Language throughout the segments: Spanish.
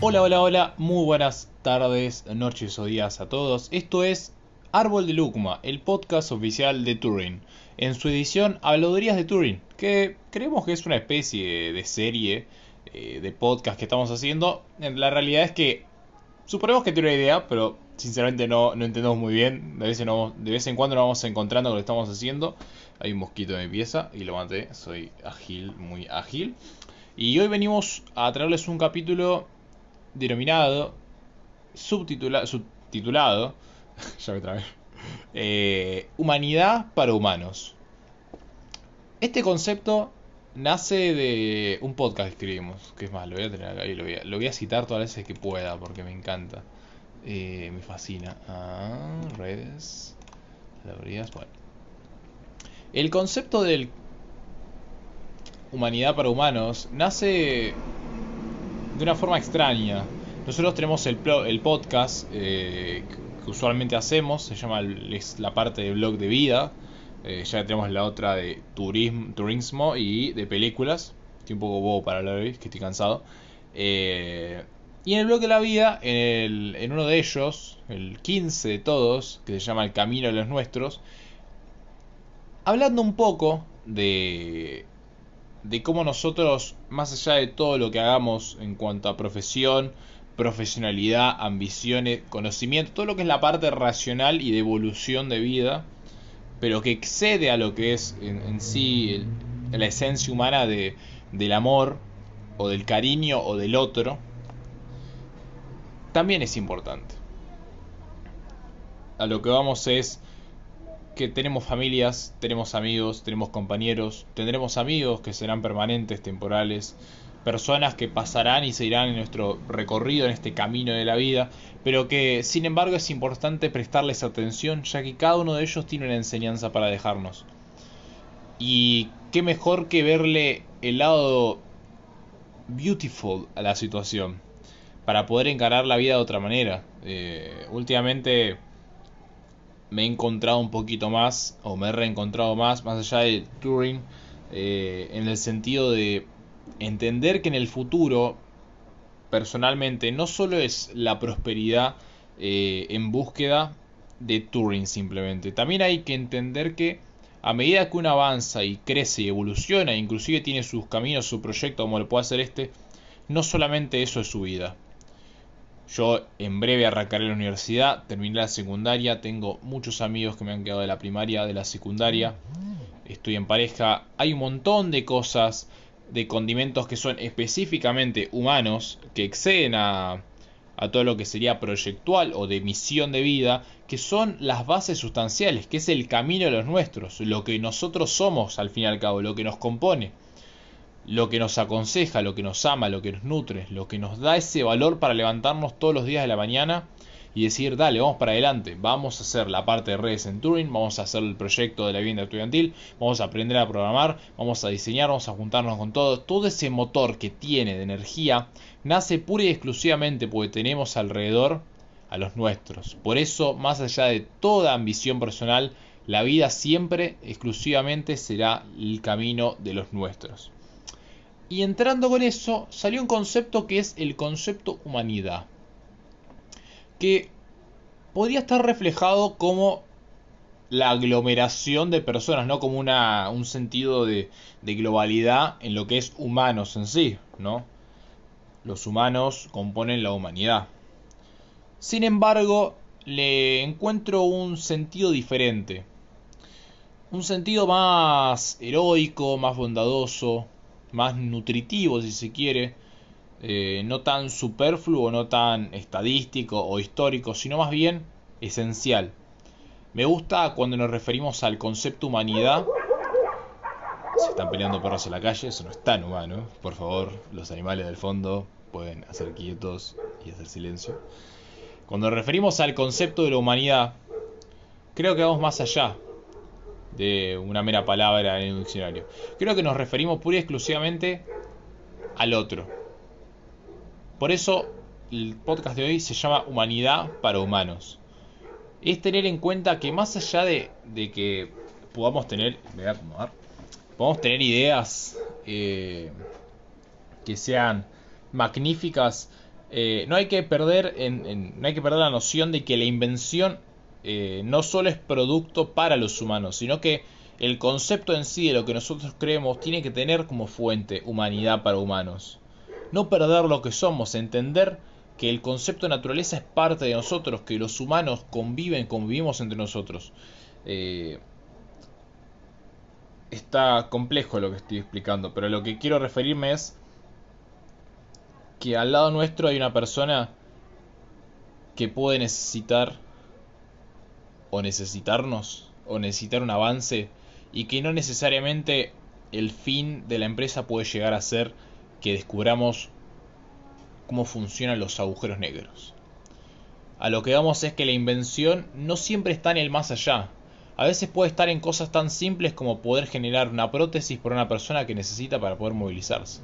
Hola, hola, hola, muy buenas tardes, noches o días a todos. Esto es Árbol de Lucma, el podcast oficial de Turing. En su edición Habladurías de Turing, que creemos que es una especie de serie eh, de podcast que estamos haciendo. La realidad es que suponemos que tiene una idea, pero sinceramente no, no entendemos muy bien. De vez, en, cuando nos vamos encontrando con lo que estamos haciendo. Hay un mosquito en mi pieza y lo maté. Soy ágil, muy ágil. Y hoy venimos a traerles un capítulo denominado, subtitulado, ya me trabé, eh, Humanidad para Humanos. Este concepto nace de un podcast que escribimos, que es más, lo voy a tener acá y lo voy a, citar todas las veces que pueda porque me encanta. Eh, me fascina. Ah, redes. Bueno. El concepto del humanidad para humanos nace de una forma extraña. Nosotros tenemos el, el podcast eh, que usualmente hacemos, se llama es la parte de blog de vida. Eh, ya tenemos la otra de turismo, y de películas. Estoy un poco bobo para hablar hoy, que estoy cansado. Eh, y en el blog de la vida, en, en, uno de ellos, el 15 de todos, que se llama El Camino de los Nuestros, hablando un poco de de cómo nosotros, más allá de todo lo que hagamos en cuanto a profesión, profesionalidad, ambiciones, conocimiento, todo lo que es la parte racional y de evolución de vida, pero que excede a lo que es en, sí la esencia humana de, del amor o del cariño o del otro, también es importante. A lo que vamos es que tenemos familias, tenemos amigos, tenemos compañeros, tendremos amigos que serán permanentes, temporales, personas que pasarán y se irán en nuestro recorrido, en este camino de la vida, pero que sin embargo es importante prestarles atención, ya que cada uno de ellos tiene una enseñanza para dejarnos. Y qué mejor que verle el lado beautiful a la situación, para poder encarar la vida de otra manera. Eh, últimamente me he encontrado un poquito más, o me he reencontrado más, más allá de Turing, eh, en el sentido de entender que en el futuro, personalmente, no solo es la prosperidad eh, en búsqueda de Turing simplemente, también hay que entender que a medida que uno avanza y crece y evoluciona, inclusive tiene sus caminos, su proyecto como lo puede hacer este, no solamente eso es su vida, yo en breve arrancaré la universidad, terminé la secundaria, tengo muchos amigos que me han quedado de la primaria, de la secundaria, estoy en pareja, hay un montón de cosas, de condimentos que son específicamente humanos, que exceden a, a todo lo que sería proyectual o de misión de vida, que son las bases sustanciales, que es el camino de los nuestros, lo que nosotros somos al fin y al cabo, lo que nos compone lo que nos aconseja, lo que nos ama, lo que nos nutre, lo que nos da ese valor para levantarnos todos los días de la mañana y decir, dale, vamos para adelante, vamos a hacer la parte de redes en Turing, vamos a hacer el proyecto de la vivienda estudiantil, vamos a aprender a programar, vamos a diseñar, vamos a juntarnos con todo. Todo ese motor que tiene de energía nace pura y exclusivamente porque tenemos alrededor a los nuestros. Por eso, más allá de toda ambición personal, la vida siempre exclusivamente será el camino de los nuestros. Y entrando con eso, salió un concepto que es el concepto humanidad. Que podría estar reflejado como la aglomeración de personas, no como una, un sentido de, de, globalidad en lo que es humanos en sí, ¿no? Los humanos componen la humanidad. Sin embargo, le encuentro un sentido diferente. Un sentido más heroico, más bondadoso, más nutritivo si se quiere, eh, no tan superfluo, no tan estadístico o histórico, sino más bien esencial. Me gusta cuando nos referimos al concepto humanidad. Se están peleando perros en la calle, eso no es tan humano. Por favor, los animales del fondo pueden hacer quietos y hacer silencio. Cuando nos referimos al concepto de la humanidad, creo que vamos más allá de una mera palabra en un diccionario. Creo que nos referimos pura y exclusivamente al otro. Por eso el podcast de hoy se llama Humanidad para Humanos. Es tener en cuenta que más allá de, que podamos tener, me voy a acomodar, podamos tener ideas eh, que sean magníficas eh, no hay que perder no hay que perder la noción de que la invención eh, no solo es producto para los humanos, sino que el concepto en sí de lo que nosotros creemos tiene que tener como fuente humanidad para humanos. No perder lo que somos, entender que el concepto de naturaleza es parte de nosotros, que los humanos conviven, convivimos entre nosotros. Eh, está complejo lo que estoy explicando, pero lo que quiero referirme es que al lado nuestro hay una persona que puede necesitar o necesitarnos o necesitar un avance y que no necesariamente el fin de la empresa puede llegar a ser que descubramos cómo funcionan los agujeros negros. A lo que vamos es que la invención no siempre está en el más allá. A veces puede estar en cosas tan simples como poder generar una prótesis por una persona que necesita para poder movilizarse.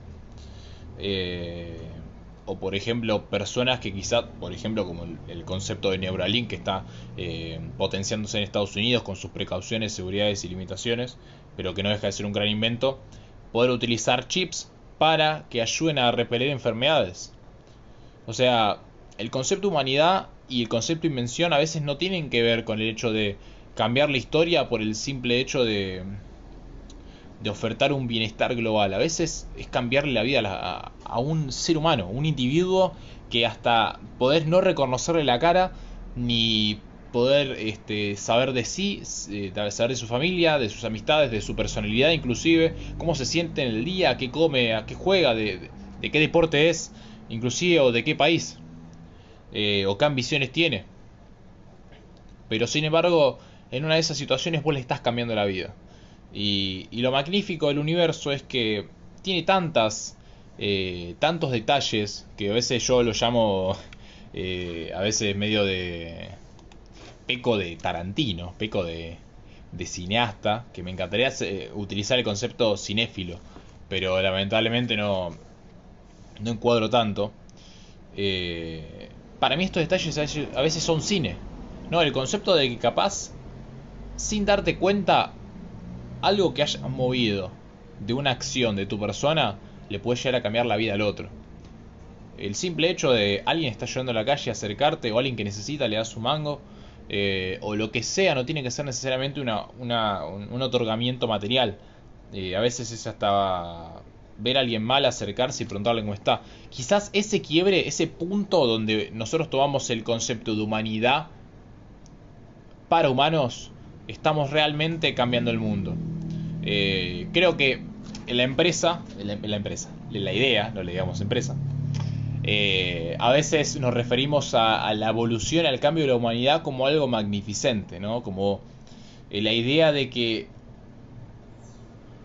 Eh, o por ejemplo personas que quizá, por ejemplo como el, concepto de Neuralink que está eh, potenciándose en Estados Unidos con sus precauciones, seguridades y limitaciones, pero que no deja de ser un gran invento, poder utilizar chips para que ayuden a repeler enfermedades. O sea, el concepto humanidad y el concepto invención a veces no tienen que ver con el hecho de cambiar la historia por el simple hecho de de ofertar un bienestar global. A veces es cambiarle la vida a, un ser humano, un individuo que hasta poder no reconocerle la cara ni poder este, saber de sí, eh, saber de su familia, de sus amistades, de su personalidad inclusive, cómo se siente en el día, qué come, a qué juega, de, qué deporte es, inclusive o de qué país, eh, o qué ambiciones tiene. Pero sin embargo, en una de esas situaciones vos le estás cambiando la vida. Y, lo magnífico del universo es que tiene tantas, eh, tantos detalles que a veces yo lo llamo, eh, a veces medio de peco de Tarantino, peco de, cineasta, que me encantaría eh, utilizar el concepto cinéfilo, pero lamentablemente no, no encuadro tanto. para mí estos detalles a veces son cine, ¿no? El concepto de que capaz, sin darte cuenta, algo que haya movido de una acción de tu persona le puede llegar a cambiar la vida al otro. El simple hecho de alguien está yendo a la calle, acercarte, o alguien que necesita le da su mango, eh, o lo que sea, no tiene que ser necesariamente un, otorgamiento material. Eh, a veces es hasta ver a alguien mal, acercarse y preguntarle cómo está. Quizás ese quiebre, ese punto donde nosotros tomamos el concepto de humanidad para humanos, estamos realmente cambiando el mundo. Eh, creo que en la empresa, en la, empresa, la idea, no le digamos empresa, eh, a veces nos referimos a, la evolución, al cambio de la humanidad como algo magnificente, ¿no? Como eh, la idea de que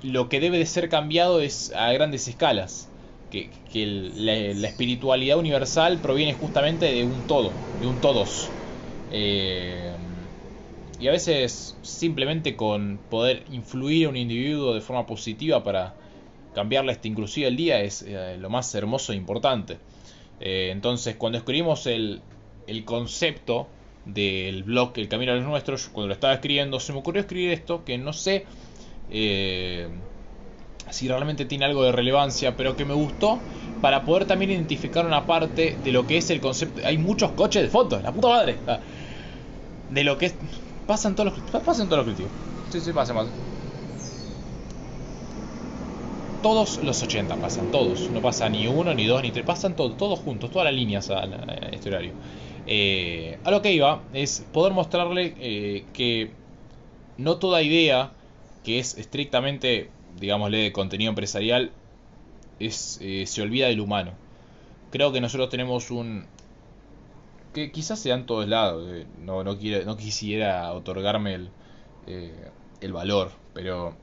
lo que debe de ser cambiado es a grandes escalas. Que, la, espiritualidad universal proviene justamente de un todo, de un todos. Y a veces simplemente con poder influir a un individuo de forma positiva para cambiarle hasta inclusive el día es eh, lo más hermoso e importante. Eh, entonces cuando escribimos el, el concepto del blog El Camino a los Nuestros, cuando lo estaba escribiendo, se me ocurrió escribir esto que no sé eh, si realmente tiene algo de relevancia, pero que me gustó para poder también identificar una parte de lo que es el concepto. Hay muchos coches de fotos, la puta madre. Ah, de lo que es Pasan todos los, pasan todos los colectivos. Sí, sí, pasan, pasan. Todos los 80 pasan, todos. No pasa ni uno, ni dos, ni tres. Pasan todos, todos juntos, todas las líneas a, este horario. Eh, a lo que iba es poder mostrarle eh, que no toda idea que es estrictamente, digámosle, de contenido empresarial es, eh, se olvida del humano. Creo que nosotros tenemos un, que quizás sea en todos lados, eh, no, no, no quisiera otorgarme el, eh, el valor, pero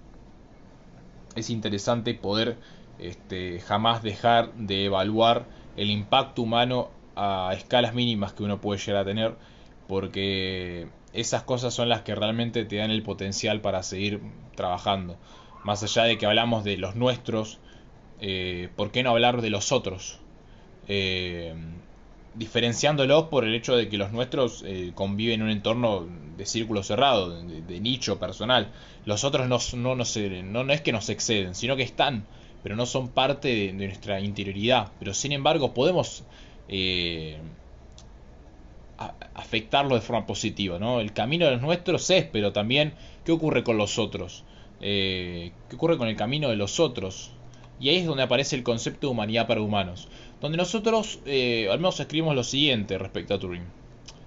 es interesante poder este, jamás dejar de evaluar el impacto humano a escalas mínimas que uno puede llegar a tener, porque esas cosas son las que realmente te dan el potencial para seguir trabajando. Más allá de que hablamos de los nuestros, eh, ¿por qué no hablar de los otros? Diferenciándolos por el hecho de que los nuestros eh, conviven en un entorno de círculo cerrado, de, nicho personal. Los otros no, no, no, no, es que nos exceden, sino que están, pero no son parte de, nuestra interioridad. Pero sin embargo podemos eh, afectarlo de forma positiva. ¿no? El camino de los nuestros es, pero también qué ocurre con los otros. Eh, qué ocurre con el camino de los otros. Y ahí es donde aparece el concepto de humanidad para humanos. Donde nosotros eh, al menos escribimos lo siguiente respecto a Turing.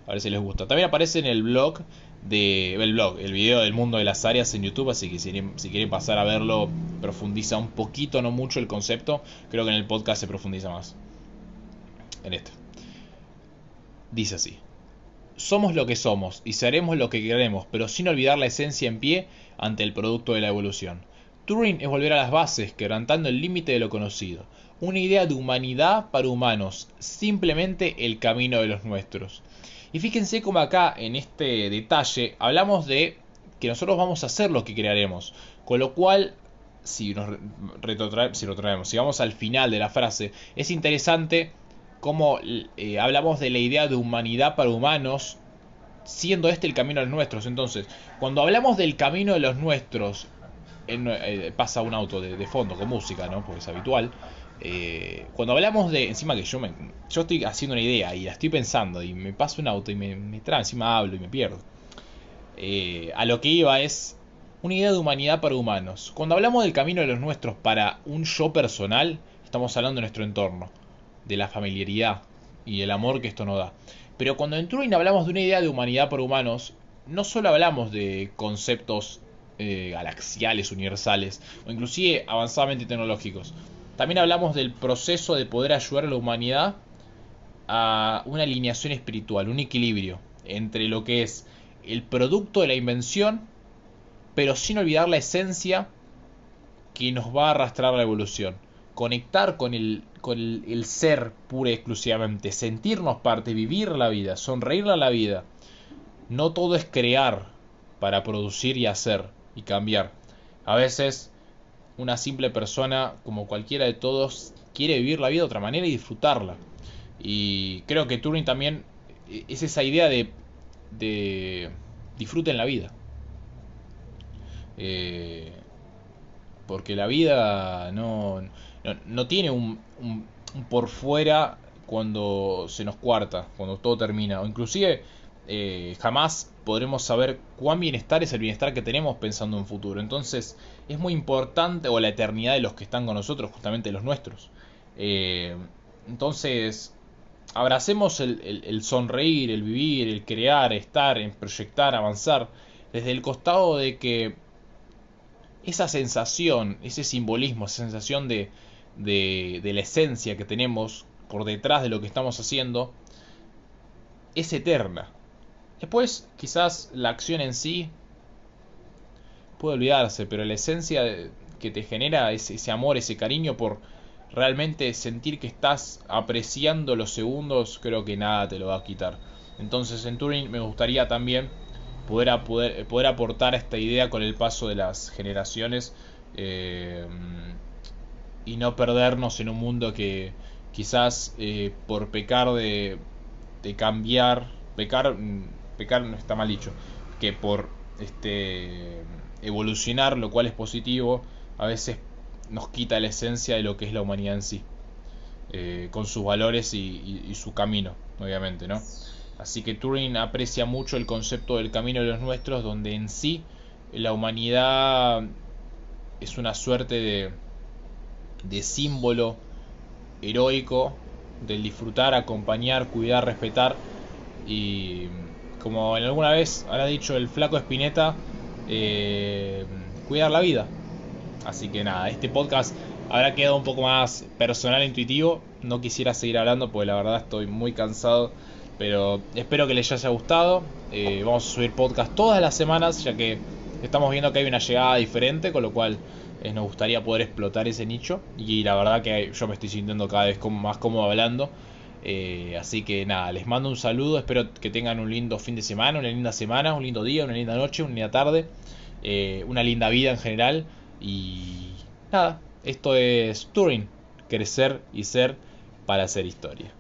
A ver si les gusta. También aparece en el blog de el blog, el video del mundo de las áreas en YouTube, así que si, si, quieren pasar a verlo, profundiza un poquito, no mucho el concepto. Creo que en el podcast se profundiza más. En este. Dice así. Somos lo que somos y seremos lo que queremos, pero sin olvidar la esencia en pie ante el producto de la evolución. Turing es volver a las bases, quebrantando el límite de lo conocido. Una idea de humanidad para humanos, simplemente el camino de los nuestros. Y fíjense como acá en este detalle hablamos de que nosotros vamos a hacer lo que crearemos. Con lo cual, si nos retrotraemos, si, si vamos al final de la frase, es interesante cómo eh, hablamos de la idea de humanidad para humanos, siendo este el camino de los nuestros. Entonces, cuando hablamos del camino de los nuestros, eh, pasa un auto de, de, fondo con música, ¿no? Porque es habitual. Eh, cuando hablamos de. Encima que yo me, yo estoy haciendo una idea y la estoy pensando y me pasa un auto y me, me trae, encima hablo y me pierdo. Eh, a lo que iba es una idea de humanidad para humanos. Cuando hablamos del camino de los nuestros para un yo personal, estamos hablando de nuestro entorno, de la familiaridad y el amor que esto nos da. Pero cuando en Turing hablamos de una idea de humanidad para humanos, no solo hablamos de conceptos eh, galaxiales, universales, o inclusive avanzadamente tecnológicos. También hablamos del proceso de poder ayudar a la humanidad a una alineación espiritual, un equilibrio entre lo que es el producto de la invención, pero sin olvidar la esencia que nos va a arrastrar la evolución. Conectar con el, con el, ser pura y exclusivamente, sentirnos parte, vivir la vida, sonreírle a la vida. No todo es crear para producir y hacer y cambiar. A veces una simple persona, como cualquiera de todos, quiere vivir la vida de otra manera y disfrutarla. Y creo que Turing también es esa idea de, de disfruten la vida. Eh, porque la vida no, no, tiene un, un, por fuera cuando se nos cuarta, cuando todo termina. O inclusive eh, jamás podremos saber cuán bienestar es el bienestar que tenemos pensando en futuro. Entonces es muy importante, o la eternidad de los que están con nosotros, justamente los nuestros. Eh, entonces, abracemos el, sonreír, el vivir, el crear, estar, en proyectar, avanzar, desde el costado de que esa sensación, ese simbolismo, esa sensación de, de, de la esencia que tenemos por detrás de lo que estamos haciendo, es eterna Después, quizás la acción en sí puede olvidarse, pero la esencia que te genera ese, ese amor, ese cariño por realmente sentir que estás apreciando los segundos, creo que nada te lo va a quitar. Entonces en Turing me gustaría también poder, poder, poder aportar esta idea con el paso de las generaciones eh, y no perdernos en un mundo que quizás eh, por pecar de, de cambiar, pecar pecar no está mal dicho, que por este evolucionar, lo cual es positivo, a veces nos quita la esencia de lo que es la humanidad en sí, eh, con sus valores y, su camino, obviamente, ¿no? Así que Turing aprecia mucho el concepto del camino de los nuestros, donde en sí la humanidad es una suerte de, de símbolo heroico del disfrutar, acompañar, cuidar, respetar y como en alguna vez habrá dicho el flaco Espineta, eh, cuidar la vida. Así que nada, este podcast habrá quedado un poco más personal e intuitivo. No quisiera seguir hablando porque la verdad estoy muy cansado. Pero espero que les haya gustado. Eh, vamos a subir podcast todas las semanas ya que estamos viendo que hay una llegada diferente. Con lo cual eh, nos gustaría poder explotar ese nicho. Y la verdad que yo me estoy sintiendo cada vez como más cómodo hablando. Eh, así que nada, les mando un saludo, espero que tengan un lindo fin de semana, una linda semana, un lindo día, una linda noche, una linda tarde, eh, una linda vida en general. Y nada, esto es Turing, crecer y ser para hacer historia.